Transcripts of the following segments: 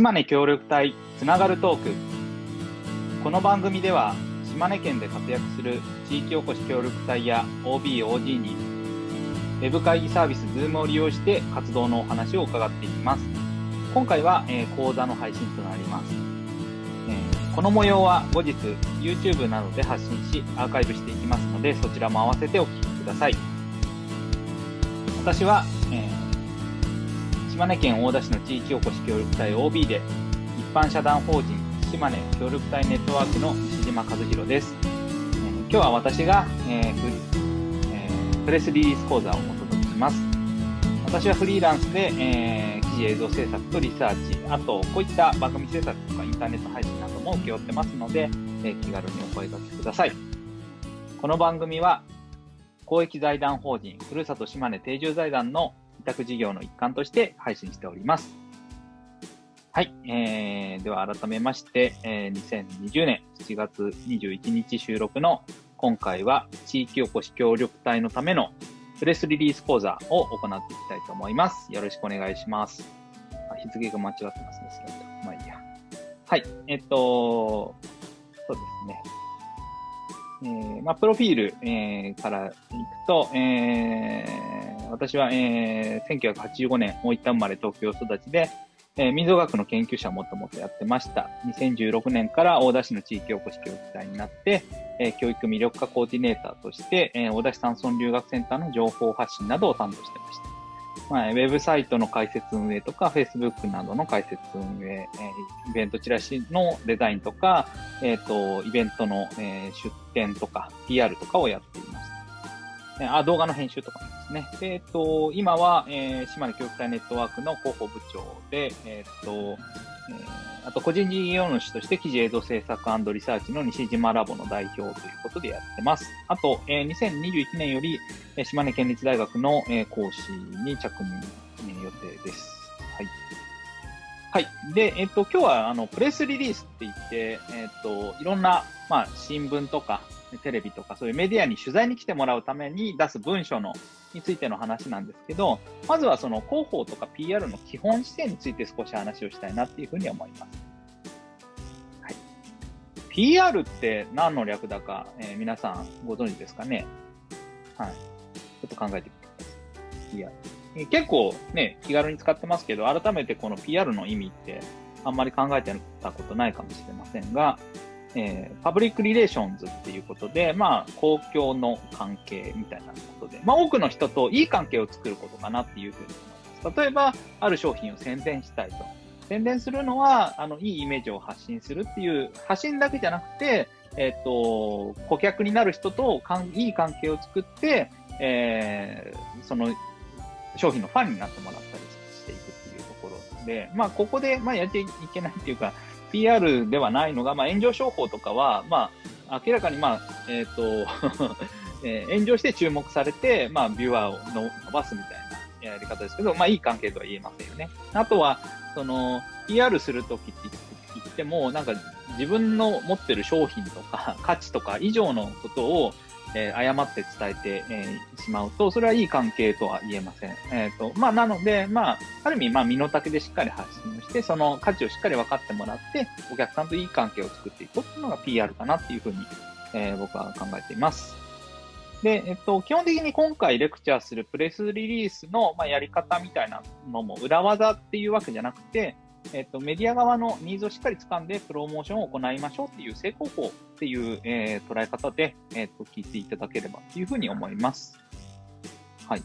島根協力隊つながるトーク。この番組では島根県で活躍する地域おこし協力隊や OB、OG にウェブ会議サービス Zoom を利用して活動のお話を伺っていきます。今回は、えー、講座の配信となります、えー、この模様は後日 YouTube などで発信しアーカイブしていきますのでそちらも合わせてお聞きください。私は、島根県大田市の地域おこし協力隊 OB で一般社団法人島根協力隊ネットワークの西島和弘です、えー、今日は私が、えーえー、プレスリリース講座をお届けします。私はフリーランスで、えー、記事映像制作とリサーチあとこういった番組制作とかインターネット配信なども請け負ってますので、えー、気軽にお声掛けください。この番組は公益財団法人ふるさと島根定住財団の委託事業の一環として配信しております。はい。えー、では改めまして、えー、2020年7月21日収録の今回は地域おこし協力隊のためのプレスリリース講座を行っていきたいと思います。よろしくお願いします。あ日付が間違ってますね。まあいいや。はい。えっと、そうですね。えー、まあ、プロフィール、えー、からいくと、えー、私は、えー、1985年、大分生まれ東京育ちで、えー、民族学の研究者をもともとやってました。2016年から大田市の地域おこし協力隊になって、えー、教育魅力化コーディネーターとして、えー、大田市山村留学センターの情報発信などを担当してました。まあ、ウェブサイトの開設運営とか、Facebook などの開設運営、えー、イベントチラシのデザインとか、えっ、ー、と、イベントの、えー、出展とか、PR とかをやっています。あ、動画の編集とかですね。えっ、と、今は、えー、島根教育隊ネットワークの広報部長で、えっ、と、えー、あと個人事業主として記事映像制作リサーチの西島ラボの代表ということでやってます。あと、えー、2021年より、え島根県立大学の、え講師に着任、予定です。はい。はい。で、えっ、と、今日は、あの、プレスリリースって言って、えっ、と、いろんな、まあ、新聞とか、テレビとかそういうメディアに取材に来てもらうために出す文書のについての話なんですけど、まずはその広報とか PR の基本姿勢について少し話をしたいなっていうふうに思います。はい、PR って何の略だか、えー、皆さんご存知ですかね？はい。ちょっと考えてみてください。PR。結構ね、気軽に使ってますけど、改めてこの PR の意味ってあんまり考えてたことないかもしれませんが、えー、 Public Relations っていうことで、まあ、公共の関係みたいなことで、まあ、多くの人といい関係を作ることかなっていうふうに思います。例えば、ある商品を宣伝したいと。宣伝するのは、あの、いいイメージを発信するっていう、発信だけじゃなくて、えっ、ー、と、顧客になる人とかんいい関係を作って、えー、その商品のファンになってもらったりしていくっていうところで、まあ、ここで、まあ、やっていけないっていうか、PR ではないのが、まあ、炎上商法とかは、まあ、明らかに、まあ、えっ、ー、とえ、炎上して注目されて、まあ、ビュアーを伸ばすみたいなやり方ですけど、まあ、いい関係とは言えませんよね。あとは、その、PR するときって言っても、なんか、自分の持ってる商品とか価値とか以上のことを、えー、誤って伝えて、えー、しまうと、それはいい関係とは言えません。えっ、ー、と、まあ、なので、まあ、ある意味、まあ、身の丈でしっかり発信をして、その価値をしっかり分かってもらって、お客さんといい関係を作っていこうっていうのが PR かなっていうふうに、えー、僕は考えています。で、えっと、基本的に今回レクチャーするプレスリリースの、まあ、やり方みたいなのも裏技っていうわけじゃなくて、えっと、メディア側のニーズをしっかり掴んでプロモーションを行いましょうっていう成功法っていう、えー、捉え方で、えっと、聞いていただければというふうに思います。はい。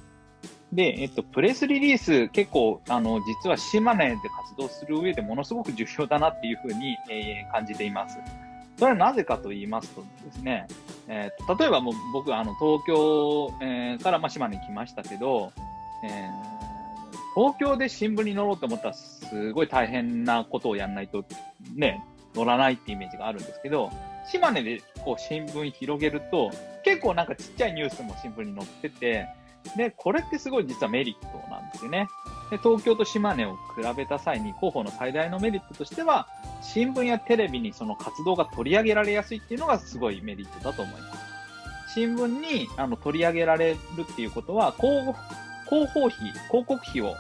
で、えっと、プレスリリース結構、あの、実は島根で活動する上でものすごく重要だなっていうふうに、えー、感じています。それはなぜかと言いますとですね、えー、と例えばもう僕、あの、東京、えー、からまあ島根に来ましたけど、えー東京で新聞に載ろうと思ったら、すごい大変なことをやんないと、ね、載らないってイメージがあるんですけど、島根でこう新聞広げると、結構なんかちっちゃいニュースも新聞に載ってて、で、これってすごい実はメリットなんですよね。で、東京と島根を比べた際に広報の最大のメリットとしては、新聞やテレビにその活動が取り上げられやすいっていうのがすごいメリットだと思います。新聞にあの取り上げられるっていうことは、広広報費、広告費を、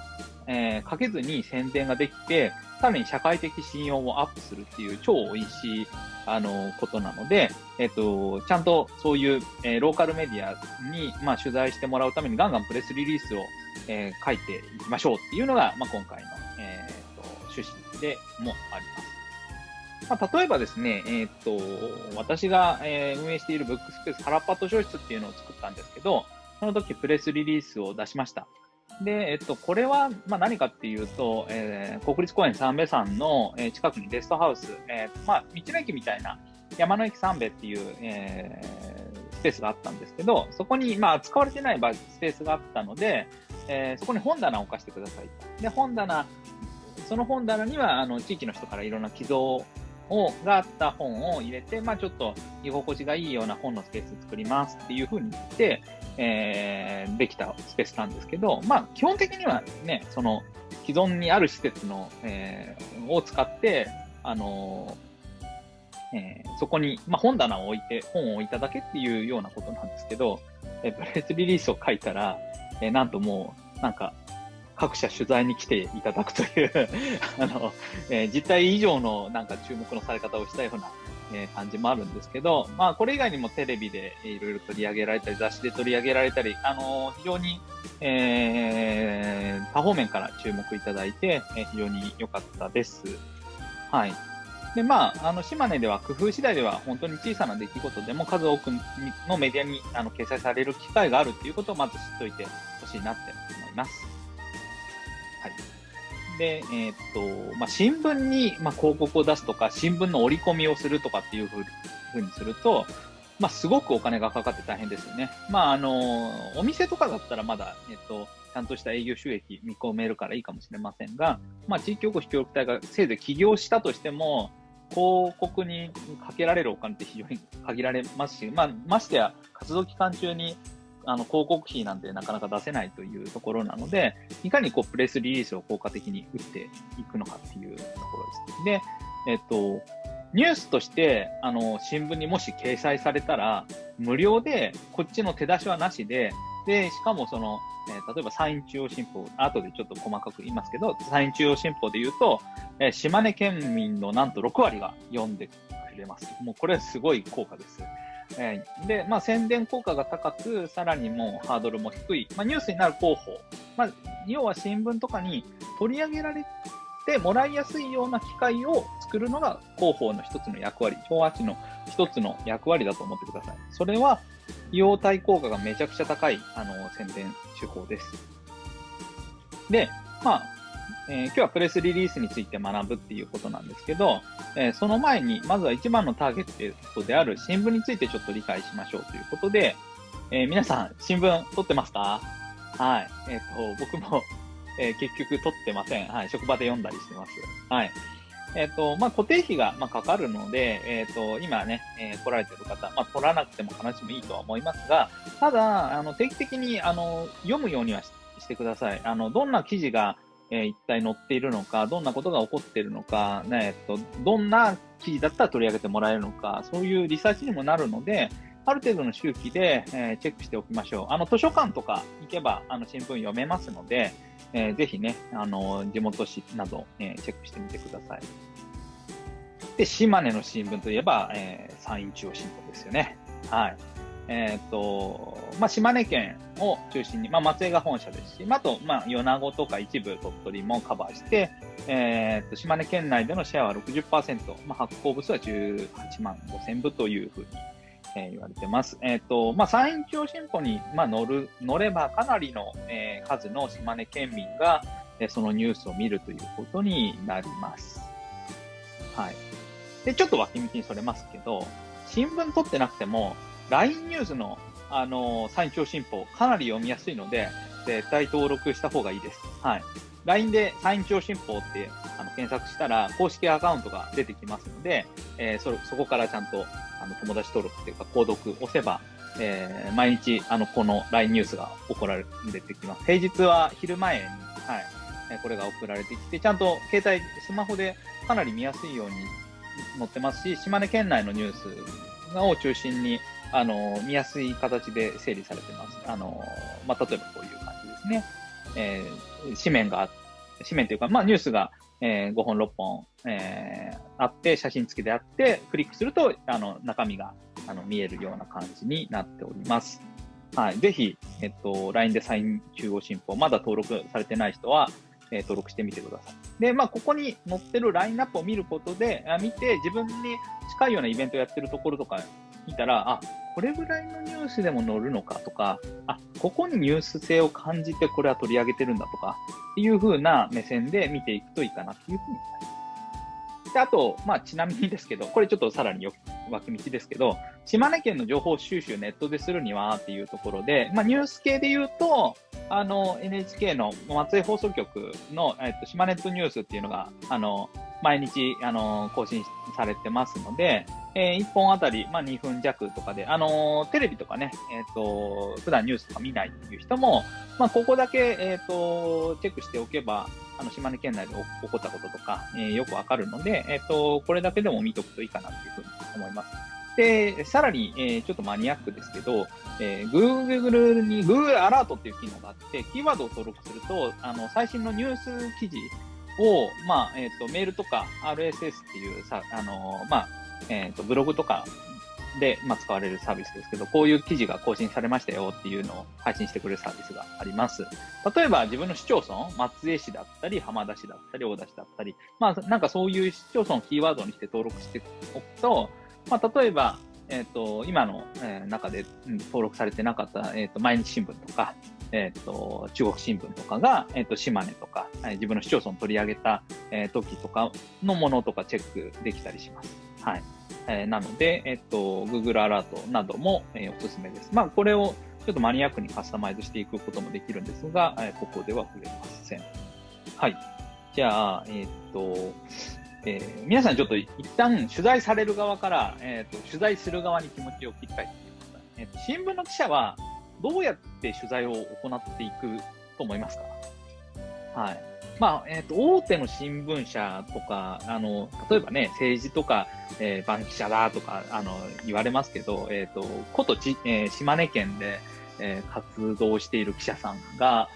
えー、かけずに宣伝ができて、さらに社会的信用をアップするっていう超美味しい、あの、ことなので、えっと、ちゃんとそういう、えー、ローカルメディアに、まあ、取材してもらうためにガンガンプレスリリースを、えー、書いていきましょうっていうのが、まあ、今回の、えー、と趣旨でもあります。まあ、例えばですね、えー、っと、私が、えー、運営しているブックスペース原っぱ図書室っていうのを作ったんですけど、その時プレスリリースを出しました。で、えっと、これは、まあ、何かっていうと、えー、国立公園三瓶山の、えー、近くにゲストハウス、えー、まあ、道の駅みたいな山の駅三瓶っていう、えー、スペースがあったんですけど、そこに、まあ、使われてないスペースがあったので、えー、そこに本棚を置かせてくださいで、本棚、その本棚には、あの、地域の人からいろんな寄贈を、があった本を入れて、まあちょっと居心地がいいような本のスペース作りますっていうふうに言って、えー、できたスペースなんですけど、まあ基本的にはね、その既存にある施設の、えー、を使って、あのー、えー、そこに、まあ、本棚を置いて、本を置いただけっていうようなことなんですけど、えー、プレスリリースを書いたら、えー、なんともう、なんか、各社取材に来ていただくという あの、えー、実態以上のなんか注目のされ方をしたような、えー、感じもあるんですけど、まあこれ以外にもテレビでいろいろ取り上げられたり、雑誌で取り上げられたり、あのー、非常に、えー、多方面から注目いただいて、えー、非常に良かったです。はい。で、まあ、あの、島根では工夫次第では本当に小さな出来事でも数多くのメディアにあの掲載される機会があるっていうことをまず知っておいてほしいなって思います。はいで、えー、っと、まあ、新聞に、まあ、広告を出すとか、新聞の折り込みをするとかっていうふうにすると、まあ、すごくお金がかかって大変ですよね。まあ、あの、お店とかだったらまだ、えっと、ちゃんとした営業収益見込めるからいいかもしれませんが、まあ、地域おこし協力隊がせいぜい起業したとしても、広告にかけられるお金って非常に限られますし、まあ、ましてや活動期間中にあの、広告費なんてなかなか出せないというところなので、いかにこう、プレスリリースを効果的に打っていくのかっていうところです。で、えっと、ニュースとして、あの、新聞にもし掲載されたら、無料で、こっちの手出しはなしで、で、しかもその、えー、例えば山陰中央新報、後でちょっと細かく言いますけど、山陰中央新報で言うと、えー、島根県民のなんと6割が読んでくれます。もうこれはすごい効果です。えー、で、まあ、宣伝効果が高く、さらにもうハードルも低い、まあ、ニュースになる広報、まあ、要は新聞とかに取り上げられてもらいやすいような機会を作るのが広報の一つの役割、昭和値の一つの役割だと思ってください。それは、費用対効果がめちゃくちゃ高い、あの、宣伝手法です。で、まあ、えー、今日はプレスリリースについて学ぶっていうことなんですけど、えー、その前に、まずは一番のターゲットである新聞についてちょっと理解しましょうということで、えー、皆さん、新聞取ってますか？はい。えっ、と、僕も、え結局取ってません。はい。職場で読んだりしてます。はい。えっ、と、まあ、固定費が、まあ、かかるので、えっ、と、今ね、え来られてる方、まあ、取らなくても話もいいとは思いますが、ただ、あの、定期的に、あの、読むようにはしてください。あの、どんな記事が、えー、一体載っているのか、どんなことが起こっているのか、ね、えっと、どんな記事だったら取り上げてもらえるのか、そういうリサーチにもなるので、ある程度の周期で、えー、チェックしておきましょう。あの、図書館とか行けば、あの、新聞読めますので、えー、ぜひね、あの、地元紙など、えー、チェックしてみてください。で、島根の新聞といえば、えー、山陰中央新報ですよね。はい。えっ、ー、と、まあ、島根県を中心に、まあ、松江が本社ですし、あと、まあ、米子とか一部鳥取もカバーして、えっ、ー、と、島根県内でのシェアは60%、まあ、発行部数は18万5千部というふうに、えー、言われてます。えっ、ー、と、まあ、山陰地方新報に、まあ、乗る、乗ればかなりの、えー、数の島根県民が、えー、そのニュースを見るということになります。はい。で、ちょっと脇道にそれますけど、新聞取ってなくても、LINE ニュースの、あのー、山頂新報、かなり読みやすいので、絶対登録した方がいいです。はい。LINE で山頂新報ってあの検索したら、公式アカウントが出てきますので、えー、そ、そこからちゃんと、あの、友達登録っていうか、購読押せば、えー、毎日、あの、この LINE ニュースが送られてきます。平日は昼前に、はい、えこれが送られてきて、ちゃんと携帯、スマホでかなり見やすいように載ってますし、島根県内のニュースを中心に、あの、見やすい形で整理されてます。あの、まあ、例えばこういう感じですね。えー、紙面が、紙面というか、まあ、ニュースがえー、5本、6本、えー、あって、写真付きであって、クリックすると、あの、中身が、あの、見えるような感じになっております。はい。ぜひ、えっと、LINE でサイン中央進歩、まだ登録されてない人は、えー、登録してみてください。で、まあ、ここに載ってるラインナップを見ることで、あ見て、自分に近いようなイベントをやってるところとか見たら、あ、これぐらいのニュースでも載るのかとか、あ、ここにニュース性を感じてこれは取り上げてるんだとか、っていう風な目線で見ていくといいかなっていうふうに思います。で、あと、まあ、ちなみにですけど、これちょっとさらによ脇道ですけど、島根県の情報収集ネットでするにはっていうところで、まあ、ニュース系で言うと、あの、NHK の松江放送局の、えっと、島ネットニュースっていうのが、あの、毎日、あの、更新されてますので、えー、1本あたり、まあ、2分弱とかで、あのー、テレビとかね、えっ、ー、と、普段ニュースとか見ないっていう人も、まあ、ここだけ、えっ、と、チェックしておけば、あの、島根県内で起こったこととか、えよくわかるので、えっ、と、これだけでも見とくといいかなっていうふうに思います。で、さらに、えー、ちょっとマニアックですけど、えー、Google に Google アラートっていう機能があって、キーワードを登録すると、あの、最新のニュース記事を、まあ、えっ、ー、と、メールとか RSS っていうさ、あの、まあ、えっ、ー、と、ブログとかで、まあ、使われるサービスですけど、こういう記事が更新されましたよっていうのを配信してくれるサービスがあります。例えば自分の市町村、松江市だったり、浜田市だったり、大田市だったり、まあ、なんかそういう市町村をキーワードにして登録しておくと、まあ、例えば、えっ、ー、と、今の、えー、中で、うん、登録されてなかった、えっ、ー、と、毎日新聞とか、えっ、と、中国新聞とかが、えっ、と、島根とか、え自分の市町村取り上げた、え時とかのものとかチェックできたりします。はい。えー、なので、えっと、Google アラートなども、えー、おすすめです。まあ、これをちょっとマニアックにカスタマイズしていくこともできるんですが、えー、ここでは触れません。はい。じゃあ、えー、っと、えー、皆さんちょっと一旦取材される側から、えー、っと取材する側に気持ちを切り替えてみてください。えー、っと新聞の記者はどうやって取材を行っていくと思いますか？はい。まあ、えっ、ー、と、大手の新聞社とか、あの、例えばね、政治とか、えー、バンキシャだとか、あの、言われますけど、えっ、ー、と、ことち、えー、島根県で、えー、活動している記者さんが、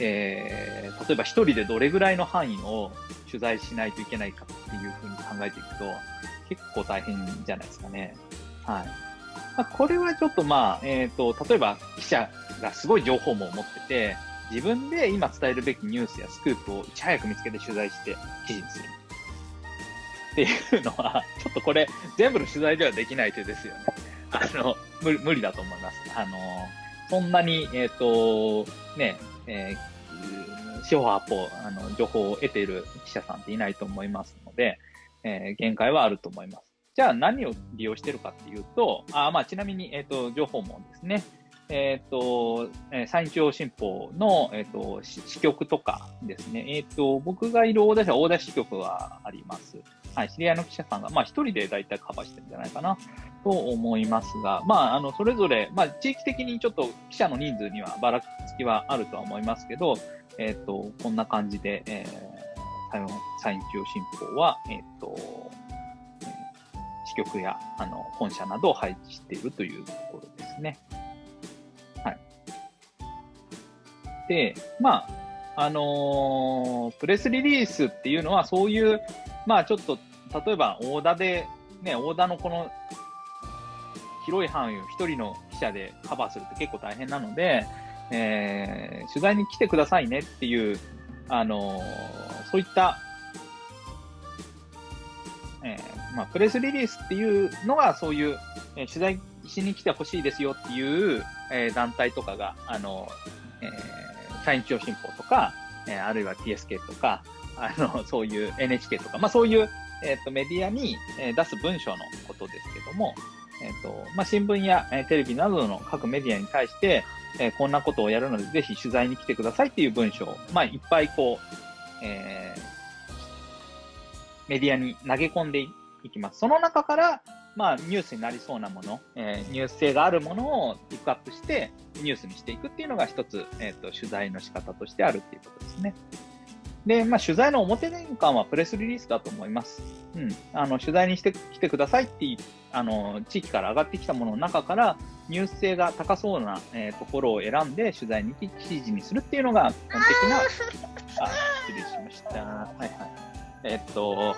えー、例えば一人でどれぐらいの範囲を取材しないといけないかっていうふうに考えていくと、結構大変じゃないですかね。はい。まあ、これはちょっとまあ、えっ、ー、と、例えば記者がすごい情報網を持ってて、自分で今伝えるべきニュースやスクープをいち早く見つけて取材して記事にする。っていうのは、ちょっとこれ、全部の取材ではできない手ですよね。あの、無理無理だと思います。あの、そんなに、えっ、ー、と、ね、えー、四方八方、あの、情報を得ている記者さんっていないと思いますので、えー、限界はあると思います。じゃあ何を利用してるかっていうと、あまあ、ちなみに、えっ、と、情報もですね、えっ、ー、と、えー、山陰中央新報の、えっ、ー、と、支局とかですね。えっ、と、僕がいる大田市は大田支局があります。はい、知り合いの記者さんが、まあ一人で大体カバーしてるんじゃないかなと思いますが、まあ、あの、それぞれ、まあ地域的にちょっと記者の人数にはばらつきはあるとは思いますけど、えっ、と、こんな感じで、えー、山陰中央新報は、えっ、と、局や、あの、本社などを配置しているというところですね。はいで、まあ、あのー、プレスリリースっていうのはそういう、まあちょっと、例えば、オーダーで、ね、オーダーのこの、広い範囲を一人の記者でカバーするって結構大変なので、えー、取材に来てくださいねっていう、あのー、そういった、えー、まあ、プレスリリースっていうのがそういう、え、取材しに来てほしいですよっていう、え、団体とかが、あの、えーサイン新報とか、え、あるいは TSK とか、あの、そういう NHK とか、まあそういう、えっ、と、メディアに、え、出す文章のことですけども、えっ、と、まあ新聞や、え、テレビなどの各メディアに対して、え、こんなことをやるので、ぜひ取材に来てくださいっていう文章を、まあいっぱいこう、えー、メディアに投げ込んでいきます。その中から、まあ、ニュースになりそうなもの、えー、ニュース性があるものをピックアップして、ニュースにしていくっていうのが一つ、え、ー、と、取材の仕方としてあるっていうことですね。で、まあ、取材の表年間はプレスリリースだと思います。うん。あの、取材にしてきてくださいってい、あの、地域から上がってきたものの中から、ニュース性が高そうな、えー、ところを選んで取材に記事にするっていうのが、基本的な、あ、失礼しました。はいはい。えっと、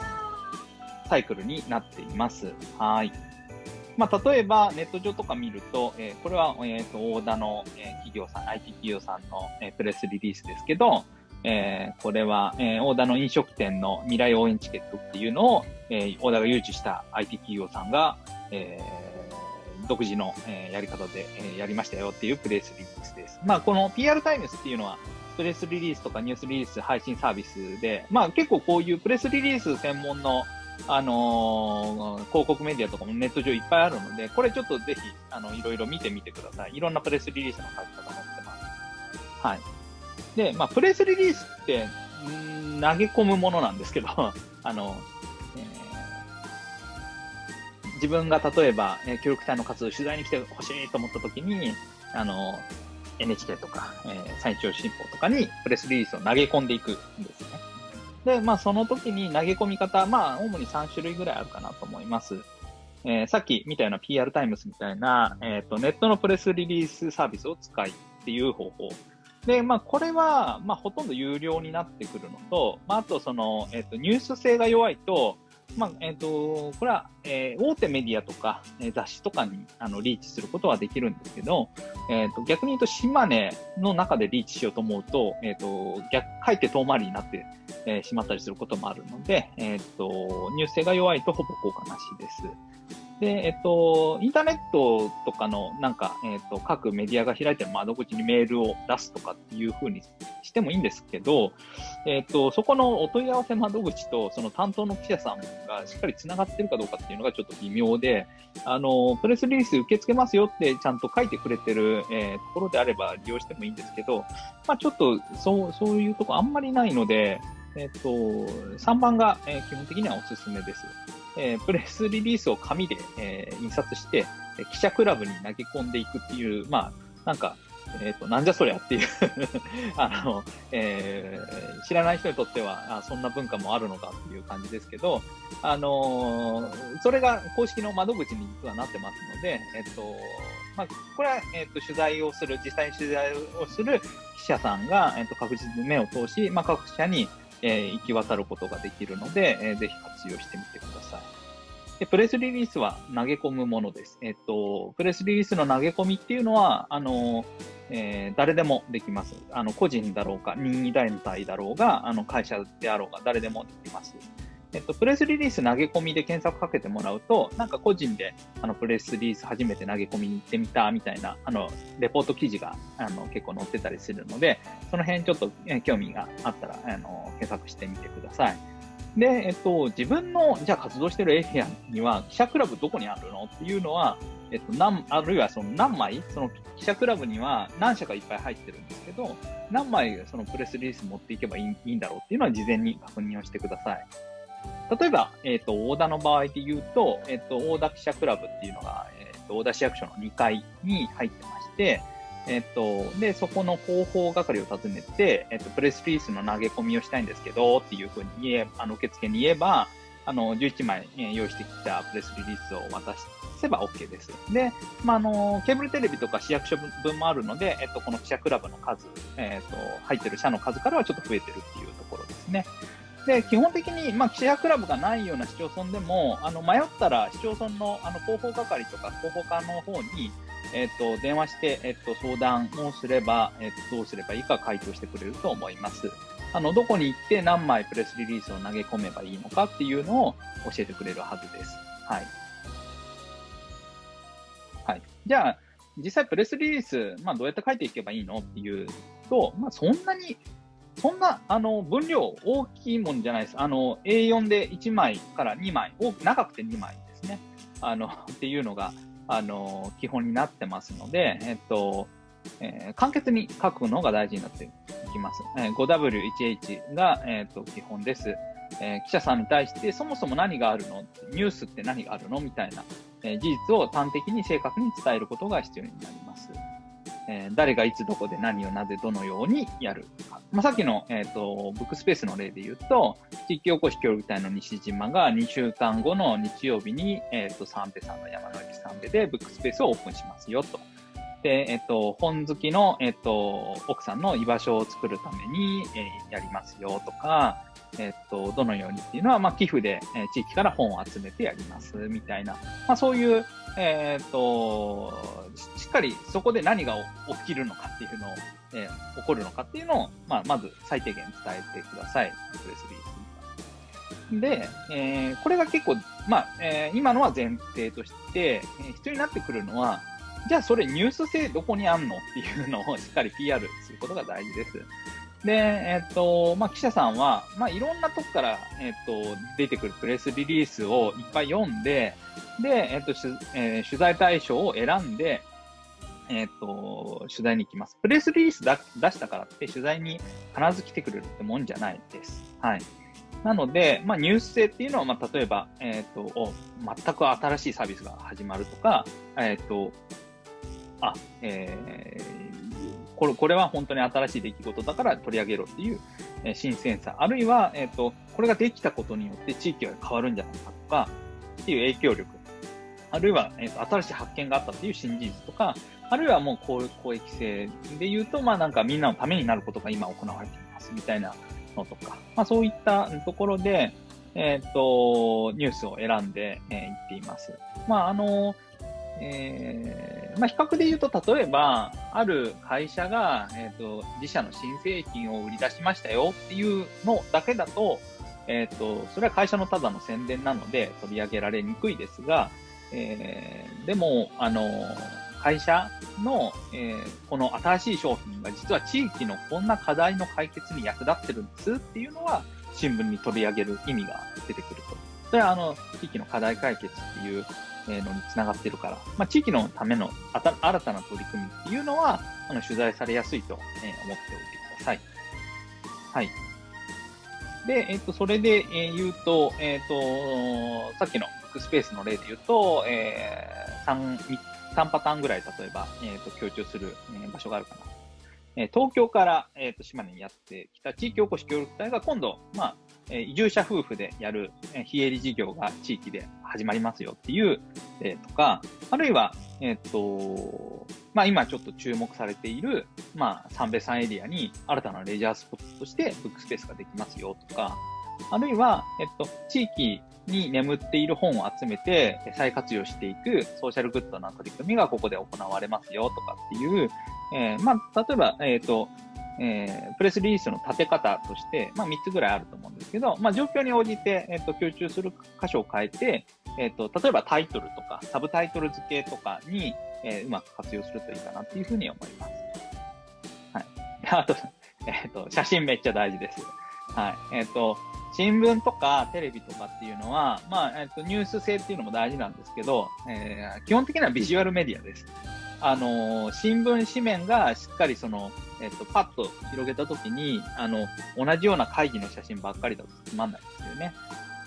サイクルになっています。はい。まあ、例えば、ネット上とか見ると、えー、これは、えっ、ー、と、大田の、えー、企業さん、IT 企業さんの、えー、プレスリリースですけど、えー、これは、えー、大田の飲食店の未来応援チケットっていうのを、えー、大田が誘致した IT 企業さんが、えー、独自の、えー、やり方で、えー、やりましたよっていうプレスリリースです。まあ、この PR タイムスっていうのは、プレスリリースとかニュースリリース配信サービスで、まあ結構こういうプレスリリース専門の、あのー、広告メディアとかもネット上いっぱいあるので、これちょっとぜひ、あの、いろいろ見てみてください。いろんなプレスリリースの書き方載ってます。はい。で、まあ、プレスリリースって、ん投げ込むものなんですけど、あの、えー、自分が例えば、えー、協力隊の活動取材に来てほしいと思った時に、あの、NHK とか、えー、最長新報とかにプレスリリースを投げ込んでいくんですね。で、まあ、その時に投げ込み方、まあ、主に3種類ぐらいあるかなと思います。えー、さっき見たような PR タイムスみたいな、えっ、ー、と、ネットのプレスリリースサービスを使いっていう方法。で、まあ、これは、まあ、ほとんど有料になってくるのと、まあ、あと、その、えっ、ー、と、ニュース性が弱いと、まあ、えっ、ー、と、これは、えー、大手メディアとか、えー、雑誌とかに、あの、リーチすることはできるんですけど、えっ、と、逆に言うと、島根の中でリーチしようと思うと、えっ、と、逆、かえって遠回りになって、えしまったりすることもあるので、えっ、と、ニュース性が弱いとほぼ効果なしです。で、えっと、インターネットとかの、なんか、えっと、各メディアが開いてる窓口にメールを出すとかっていうふうにしてもいいんですけど、えっと、そこのお問い合わせ窓口と、その担当の記者さんがしっかり繋がってるかどうかっていうのがちょっと微妙で、あの、プレスリリース受け付けますよってちゃんと書いてくれてる、えー、ところであれば利用してもいいんですけど、まあちょっと、そう、そういうとこあんまりないので、えっと、3番が、え、基本的にはおすすめです。え、プレスリリースを紙で、え、印刷して、記者クラブに投げ込んでいくっていう、まあ、なんか、えっ、ー、と、なんじゃそりゃっていう あの、えー、知らない人にとってはあ、そんな文化もあるのかっていう感じですけど、あのー、それが公式の窓口に実はなってますので、えっ、と、まあ、これは、えっ、と、取材をする、実際に取材をする記者さんが、えっ、と、確実に目を通し、まあ、各社に、えー、行き渡ることができるので、えー、ぜひ活用してみてください。で、プレスリリースは投げ込むものです。えっと、プレスリリースの投げ込みっていうのは、あの、えー、誰でもできます。あの、個人だろうか、任意団体だろうが、あの、会社であろうが、誰でもできます。えっと、プレスリリース投げ込みで検索かけてもらうと、なんか個人で、あの、プレスリリース初めて投げ込みに行ってみた、みたいな、あの、レポート記事が、あの、結構載ってたりするので、その辺ちょっと、え興味があったら、あの、検索してみてください。で、えっと、自分の、じゃあ活動してるエリアには、記者クラブどこにあるのっていうのは、えっと、何、あるいはその何枚、その記者クラブには何社かいっぱい入ってるんですけど、何枚そのプレスリリース持っていけばいいいいんだろうっていうのは事前に確認をしてください。例えば、えっ、ー、と、大田の場合で言うと、えっ、ー、と、大田記者クラブっていうのが、えっ、ー、と、大田市役所の2階に入ってまして、えっと、で、そこの広報係を訪ねて、えっと、プレスリリースの投げ込みをしたいんですけど、っていうふうに言え、あの、受付に言えば、あの、11枚、用意してきたプレスリリースを渡せば OK です。で、ま、あの、ケーブルテレビとか市役所分もあるので、えっと、この記者クラブの数、えっと、入ってる社の数からはちょっと増えてるっていうところですね。で、基本的に、まあ、記者クラブがないような市町村でも、あの、迷ったら市町村の、あの、広報係とか広報課の方に、えっ、と、電話して、えっ、と、相談をすれば、えっ、と、どうすればいいか回答してくれると思います。あの、どこに行って何枚プレスリリースを投げ込めばいいのかっていうのを教えてくれるはずです。はい。はい。じゃあ、実際プレスリリース、まあ、どうやって書いていけばいいのっていうと、まあ、そんなにそんな、あの、分量大きいもんじゃないです。あの、A4 で1枚から2枚、長くて2枚ですね。あの、っていうのが、あの、基本になってますので、えっと、えー、簡潔に書くのが大事になってきます。えー、5W1H が、えっと基本です。えー、記者さんに対してそもそも何があるの？ニュースって何があるの？みたいな、え、事実を端的に正確に伝えることが必要になります。えー、誰がいつどこで何をなぜどのようにやるか。まあ、さっきの、えっ、ー、と、ブックスペースの例で言うと、地域おこし協力隊の西島が2週間後の日曜日に、えっ、ー、と、三瓶さんの山の内三瓶でブックスペースをオープンしますよと。で、えっと、本好きの、えっと、奥さんの居場所を作るために、え、やりますよとか、えっと、どのようにっていうのは、まあ、寄付で、え、地域から本を集めてやります、みたいな、まあ、そういう、え、っと、しっかりそこで何が起きるのかっていうのを、え、起こるのかっていうのを、まあ、まず最低限伝えてください。プレスリースで、えー、これが結構、まあ、えー、今のは前提として、えー、必要になってくるのは、じゃあそれニュース性どこにあんのっていうのをしっかり PR することが大事です。で、えっと、まあ、記者さんは、まあ、いろんなとこから、えっと、出てくるプレスリリースをいっぱい読んで、で、えっと、え、取材対象を選んで、えっと、取材に行きます。プレスリリースだ出したからって取材に必ず来てくれるってもんじゃないです。はい。なので、まあ、ニュース性っていうのは、まあ、例えば、えっ、と、全く新しいサービスが始まるとか、えっ、と、あ、えー、これ、これは本当に新しい出来事だから取り上げろっていう、新センサー。あるいは、えっ、ー、と、これができたことによって地域が変わるんじゃないかとか、っていう影響力。あるいは、えっ、と、新しい発見があったっていう新事実とか、あるいはもう公公益性で言うと、まあなんかみんなのためになることが今行われていますみたいなのとか、まあそういったところで、えっ、と、ニュースを選んで、えー、言っています。まああの、えー、まあ、比較で言うと、例えば、ある会社が、え、ー、と、自社の新製品を売り出しましたよっていうのだけだと、えっ、ー、と、それは会社のただの宣伝なので取り上げられにくいですが、えー、でも、あの、会社の、えー、この新しい商品が実は地域のこんな課題の解決に役立ってるんですっていうのは、新聞に取り上げる意味が出てくると。それは、あの、地域の課題解決っていうのにつながってるから、まあ、地域のための新たな取り組みっていうのは、あの取材されやすいと、え思っておいてください。はい。で、えっ、と、それで、え言うと、えっ、と、さっきのブックスペースの例で言うと、えー、3、3パターンぐらい、例えば、えっ、と、強調する、え場所があるかな。え東京から、えっ、と、島根にやってきた地域おこし協力隊が今度、まあ、え移住者夫婦でやる、え非営利事業が地域で始まりますよっていう例とか、あるいは、えっ、と、まあ今ちょっと注目されている、まあ三瓶山エリアに新たなレジャースポットとしてブックスペースができますよとか、あるいは、えっと、地域に眠っている本を集めて再活用していくソーシャルグッドな取り組みがここで行われますよとかっていう、えー、まあ、例えば、えっ、と、えー、プレスリリースの立て方として、まあ、3つぐらいあると思うんですけど、まあ、状況に応じて、えっ、ー、と、強調する箇所を変えて、えっ、ー、と、例えばタイトルとか、サブタイトル付けとかに、えー、うまく活用するといいかなっていうふうに思います。はい。あと、えっ、と、写真めっちゃ大事です。はい。えっ、と、新聞とかテレビとかっていうのは、まあ、えっ、と、ニュース性っていうのも大事なんですけど、えー、基本的にはビジュアルメディアです。あの、新聞紙面がしっかりその、えっと、パッと広げたときに、あの、同じような会議の写真ばっかりだとつまんないですよね。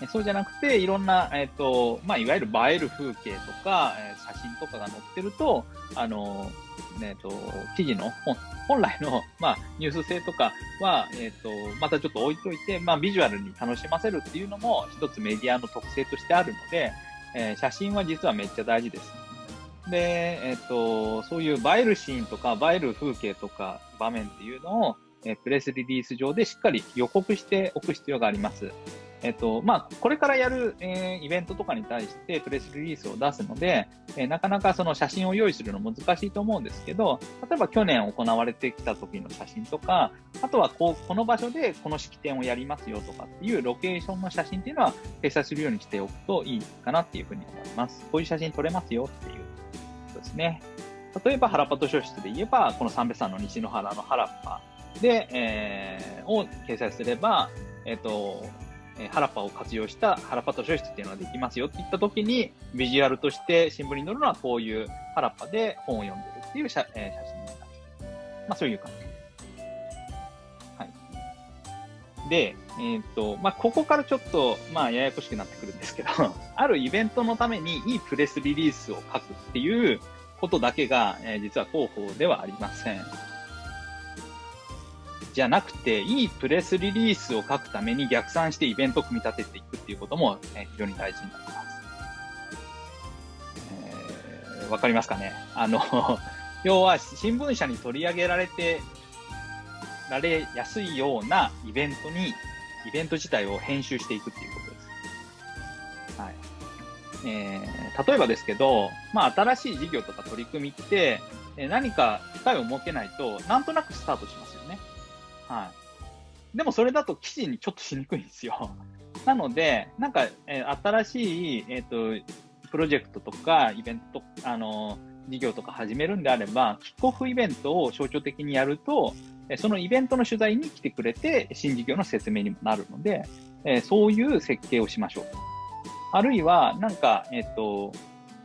そうじゃなくて、いろんな、えっ、と、まあ、いわゆる映える風景とか、え、写真とかが載ってると、あの、えっ、と、記事の本、本来の、まあ、ニュース性とかは、えっ、と、またちょっと置いといて、まあ、ビジュアルに楽しませるっていうのも、一つメディアの特性としてあるので、え、写真は実はめっちゃ大事です。で、えっと、そういう映えるシーンとか、映える風景とか場面っていうのを、えプレスリリース上でしっかり予告しておく必要があります。えっと、まあ、これからやる、えー、イベントとかに対してプレスリリースを出すので、えー、なかなかその写真を用意するの難しいと思うんですけど、例えば去年行われてきた時の写真とか、あとはこう、この場所でこの式典をやりますよとかっていうロケーションの写真っていうのは掲載するようにしておくといいかなっていうふうに思います。こういう写真撮れますよっていうですね。例えば、原パト書室で言えば、この三瓶山の西の原の原っぱで、えー、を掲載すれば、えっ、ー、と、原っぱを活用した原パト書室っていうのができますよって言った時に、ビジュアルとして新聞に載るのはこういう原っぱで本を読んでるっていう写,、えー、写真になる。まあそういう感じ。で、えっ、ー、と、まあここからちょっと、まあややこしくなってくるんですけど、あるイベントのためにいいプレスリリースを書くっていう、ことだけが、えー、実は広報ではありません。じゃなくて、いいプレスリリースを書くために逆算してイベントを組み立てていくっていうことも、えー、非常に大事になります。えー、わかりますかね？あの 要は新聞社に取り上げられてられやすいようなイベントに、イベント自体を編集していくっていうことです。はい。えー、例えばですけど、まあ、新しい事業とか取り組みって、え何か機会を設けないと、なんとなくスタートしますよね。はい。でもそれだと記事にちょっとしにくいんですよ。なので、なんか、えー、新しい、えっ、ー、と、プロジェクトとか、イベント、あの、事業とか始めるんであれば、キックオフイベントを象徴的にやると、そのイベントの取材に来てくれて、新事業の説明にもなるので、えそういう設計をしましょう。あるいは、なんか、えっ、と、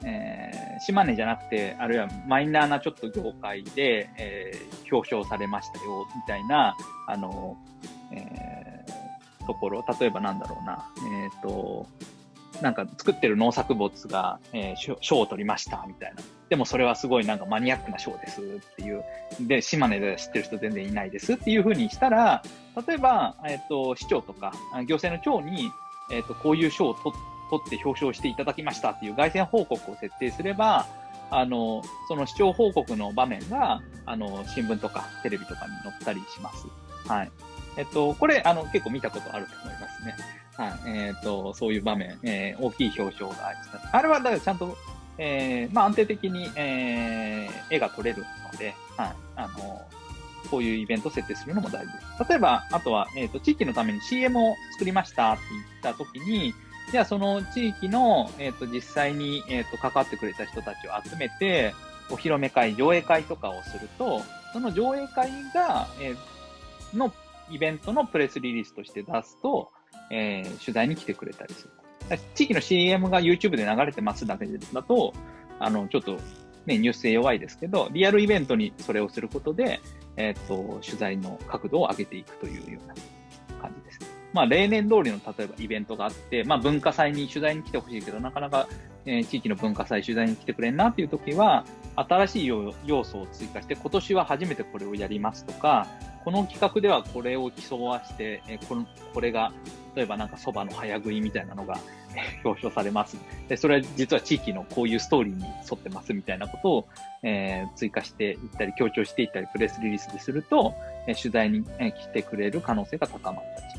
えー、島根じゃなくて、あるいはマイナーなちょっと業界で、えー、表彰されましたよ、みたいな、あの、えー、ところ、例えばなんだろうな、えっ、と、なんか作ってる農作物が、えー、賞を取りましたみたいな。でもそれはすごいなんかマニアックな賞ですっていう。で、島根で知ってる人全然いないですっていうふうにしたら、例えば、えっ、ー、と、市長とか行政の長に、えっ、ー、と、こういう賞を取って表彰していただきましたっていう凱旋報告を設定すれば、あの、その市長報告の場面が、あの、新聞とかテレビとかに載ったりします。はい。えっと、これ、あの、結構見たことあると思いますね。はい。えっ、ー、と、そういう場面、えー、大きい表彰があります。あれは、だからちゃんと、えー、まあ安定的に、えー、絵が撮れるので、はい。あの、こういうイベント設定するのも大事です。例えば、あとは、えっ、ー、と、地域のために CM を作りましたって言ったときに、じゃあその地域の、えっ、ー、と、実際に、えっ、ー、と、関わってくれた人たちを集めて、お披露目会、上映会とかをすると、その上映会が、えー、のイベントのプレスリリースとして出すと、えー、取材に来てくれたりする。地域の CM が YouTube で流れてますだけだと、あの、ちょっと、ね、ニュース性弱いですけど、リアルイベントにそれをすることで、えっ、ー、と、取材の角度を上げていくというような感じです。まあ、例年通りの例えばイベントがあって、まあ、文化祭に取材に来てほしいけど、なかなか、えー、地域の文化祭取材に来てくれんなっていう時は、新しい要素を追加して、今年は初めてこれをやりますとか、この企画ではこれを競わして、えー、このこれが例えばなんか蕎麦の早食いみたいなのが表彰されます。で、それは実は地域のこういうストーリーに沿ってますみたいなことを、えー、追加していったり、強調していったり、プレスリリースですると、えー、取材に、来てくれる可能性が高まったりします。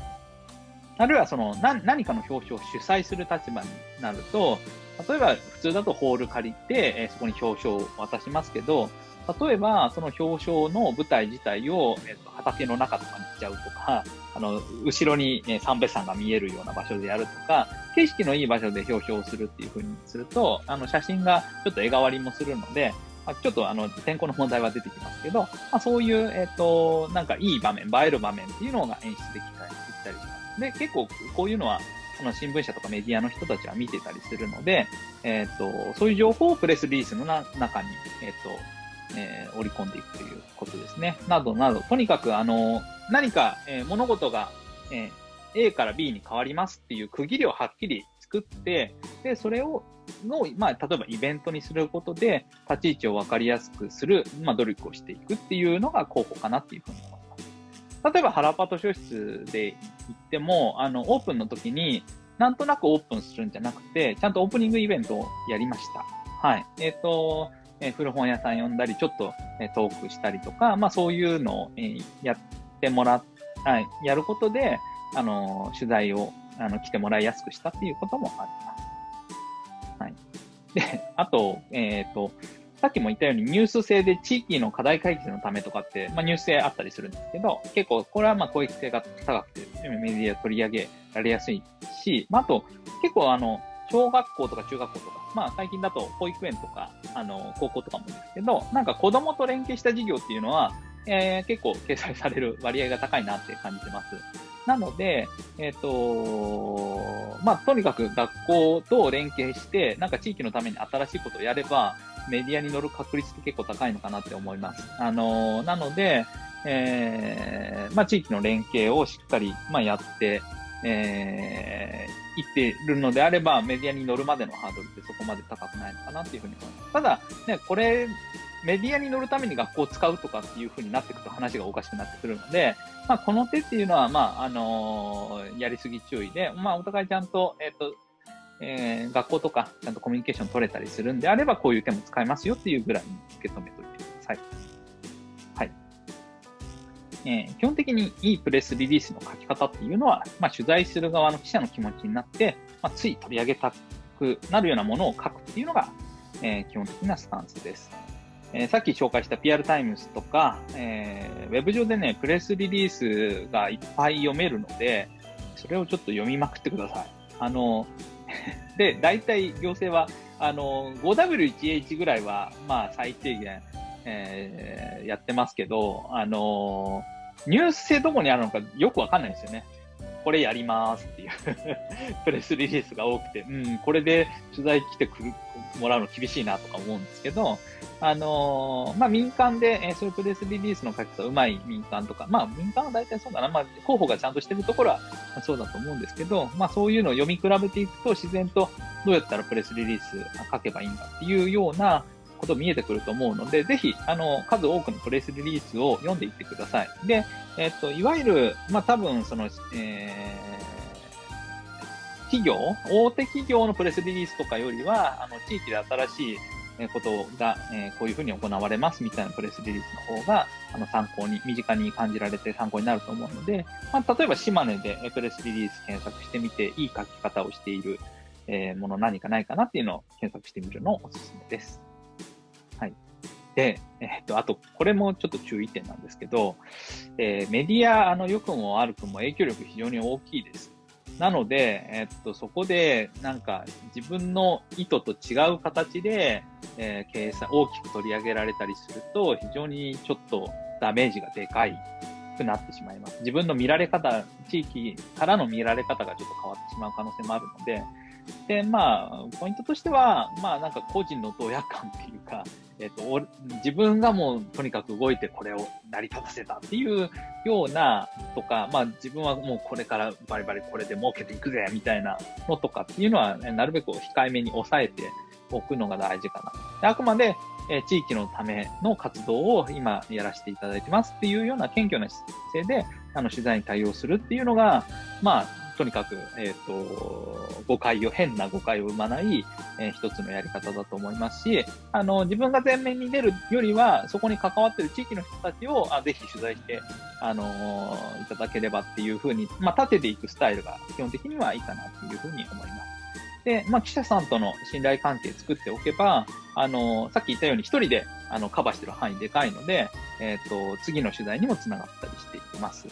あるいはその何何かの表彰を主催する立場になると、例えば普通だとホール借りて、え、そこに表彰を渡しますけど、例えば、その表彰の舞台自体を、えっと、畑の中とかに行っちゃうとか、あの、後ろに、ね、三別山が見えるような場所でやるとか、景色のいい場所で表彰するっていう風にすると、あの、写真がちょっと絵代わりもするので、あ、ちょっとあの、天候の問題は出てきますけど、まあ、そういう、えっ、と、なんかいい場面、映える場面っていうのが演出、できたりします。で、結構こういうのは、その新聞社とかメディアの人たちは見てたりするので、えっ、と、そういう情報をプレスリリースの中に、えっ、と、えー、織り込んでいくということですね。などなど、とにかく、あの、何か、え、物事が、え、A から B に変わりますっていう区切りをはっきり作って、で、それを、の、まあ、例えばイベントにすることで、立ち位置を分かりやすくする、まあ、努力をしていくっていうのが候補かなっていうふうに思います。例えば、原パト書室でっても、あの、オープンの時に、なんとなくオープンするんじゃなくて、ちゃんとオープニングイベントをやりました。はい。えっ、ー、と、え古本屋さん呼んだり、ちょっと、えトークしたりとか、まあそういうのを、えやってもらっ、はい、やることで、あの、取材を、あの、来てもらいやすくしたっていうこともあります。はい。で、あと、えっ、ー、と、さっきも言ったようにニュース性で地域の課題解決のためとかって、まあ、ニュース性あったりするんですけど、結構これはまあ公益性が高くてメディア取り上げられやすいし、まあ、あと結構あの、小学校とか中学校とか、まあ最近だと保育園とか、あの、高校とかもですけど、なんか子供と連携した事業っていうのは、えー、結構掲載される割合が高いなって感じてます。なので、えっ、ー、と、まあ、とにかく学校と連携して、なんか地域のために新しいことをやれば、メディアに乗る確率って結構高いのかなって思います。あの、なので、えー、まあ、地域の連携をしっかり、まあ、やって、えー、言ってるのであれば、メディアに乗るまでのハードルってそこまで高くないのかなっていうふうに思います。ただ、ね、これ、メディアに乗るために学校を使うとかっていうふうになっていくと話がおかしくなってくるので、まあ、この手っていうのは、まあ、あのー、やりすぎ注意で、まあ、お互いちゃんと、えっ、ー、と、えー、学校とか、ちゃんとコミュニケーション取れたりするんであれば、こういう手も使えますよっていうぐらいに受け止めておいてください。はい。えー、基本的にいいプレスリリースの書き方っていうのは、まあ、取材する側の記者の気持ちになって、まあ、つい取り上げたくなるようなものを書くっていうのが、えー、基本的なスタンスです。えー、さっき紹介した PR タイムズとか、えー、ウェブ上でね、プレスリリースがいっぱい読めるので、それをちょっと読みまくってください。あの、で、大体行政は、あの、5W1H ぐらいは、まあ、最低限、えー、やってますけど、あの、ニュース性どこにあるのかよくわかんないですよね。これやりますっていう プレスリリースが多くて、うん、これで取材来てくるもらうの厳しいなとか思うんですけど、あのー、まあ、民間で、えー、そういうプレスリリースの書き方うまい民間とか、まあ、民間は大体そうだな、まあ、候補がちゃんとしてるところはそうだと思うんですけど、まあ、そういうのを読み比べていくと、自然とどうやったらプレスリリース書けばいいんだっていうようなこと見えてくると思うので、ぜひ、あの、数多くのプレスリリースを読んでいってください。で、えっ、と、いわゆる、まあ、多分、その、えー、企業、大手企業のプレスリリースとかよりは、あの、地域で新しいことが、えー、こういうふうに行われますみたいなプレスリリースの方が、あの、参考に、身近に感じられて参考になると思うので、まあ、例えば島根でプレスリリース検索してみて、いい書き方をしている、えー、もの何かないかなっていうのを検索してみるのをおすすめです。はい。で、えっと、あと、これもちょっと注意点なんですけど、えー、メディア、あの、良くも悪くも影響力非常に大きいです。なので、えっと、そこで、なんか、自分の意図と違う形で、えー、掲載、大きく取り上げられたりすると、非常にちょっとダメージがでかいくなってしまいます。自分の見られ方、地域からの見られ方がちょっと変わってしまう可能性もあるので、で、まあ、ポイントとしては、まあ、なんか個人のドヤ感っていうか、えっ、と、自分がもうとにかく動いてこれを成り立たせたっていうようなとか、まあ自分はもうこれからバリバリこれで儲けていくぜみたいなのとかっていうのは、ね、なるべく控えめに抑えておくのが大事かな。あくまで、え地域のための活動を今やらせていただいてますっていうような謙虚な姿勢で、あの、取材に対応するっていうのが、まあ、とにかく、えっ、ー、と、誤解を、変な誤解を生まない、えー、一つのやり方だと思いますし、あの、自分が前面に出るよりは、そこに関わってる地域の人たちを、あぜひ取材して、あのー、いただければっていうふうに、まあ、立てていくスタイルが基本的にはいいかなっていうふうに思います。で、まあ、記者さんとの信頼関係作っておけば、あの、さっき言ったように一人で、あの、カバーしてる範囲でかいので、えっ、ー、と、次の取材にもつながったりしていきます。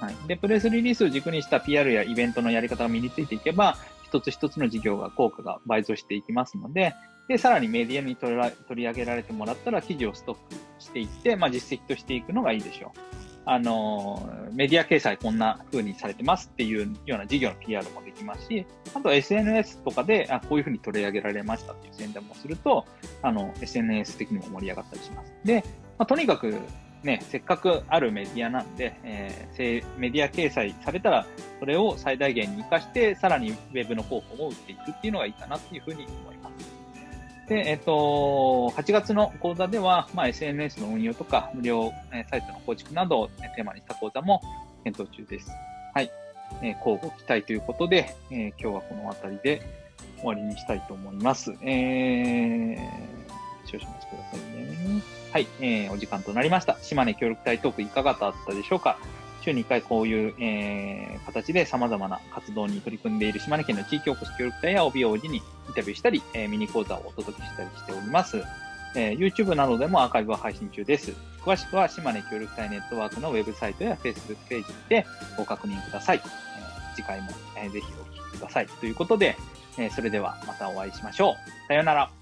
はい。で、プレスリリースを軸にした PR やイベントのやり方が身についていけば、一つ一つの事業が効果が倍増していきますので、で、さらにメディアに取り上げられてもらったら記事をストックしていって、まあ、実績としていくのがいいでしょう。あの、メディア掲載こんな風にされてますっていうような事業の PR もできますし、あと SNS とかで、あこういう風に取り上げられましたっていう宣伝もすると、あの、SNS 的にも盛り上がったりします。で、まあ、とにかくね、せっかくあるメディアなんで、えー、メディア掲載されたら、それを最大限に活かして、さらにウェブの広報も打っていくっていうのがいいかなっていうふうに思います。で、えっ、ー、と、8月の講座では、まあ、SNS の運用とか、無料、サイトの構築などをテーマにした講座も検討中です。はい。えー、交互期待ということで、えー、今日はこの辺りで終わりにしたいと思います。えー、少々お待ちくださいね。はい、えー、お時間となりました。島根協力隊トークいかがだったでしょうか？週に1回こういう、えー、形で様々な活動に取り組んでいる島根県の地域おこし協力隊や OBOG にインタビューしたり、えー、ミニ講座をお届けしたりしております。えー、YouTube などでもアーカイブは配信中です。詳しくは島根協力隊ネットワークのウェブサイトや Facebook ページでご確認ください。えー、次回も、えー、ぜひお聞きください。ということで、えー、それではまたお会いしましょう。さようなら。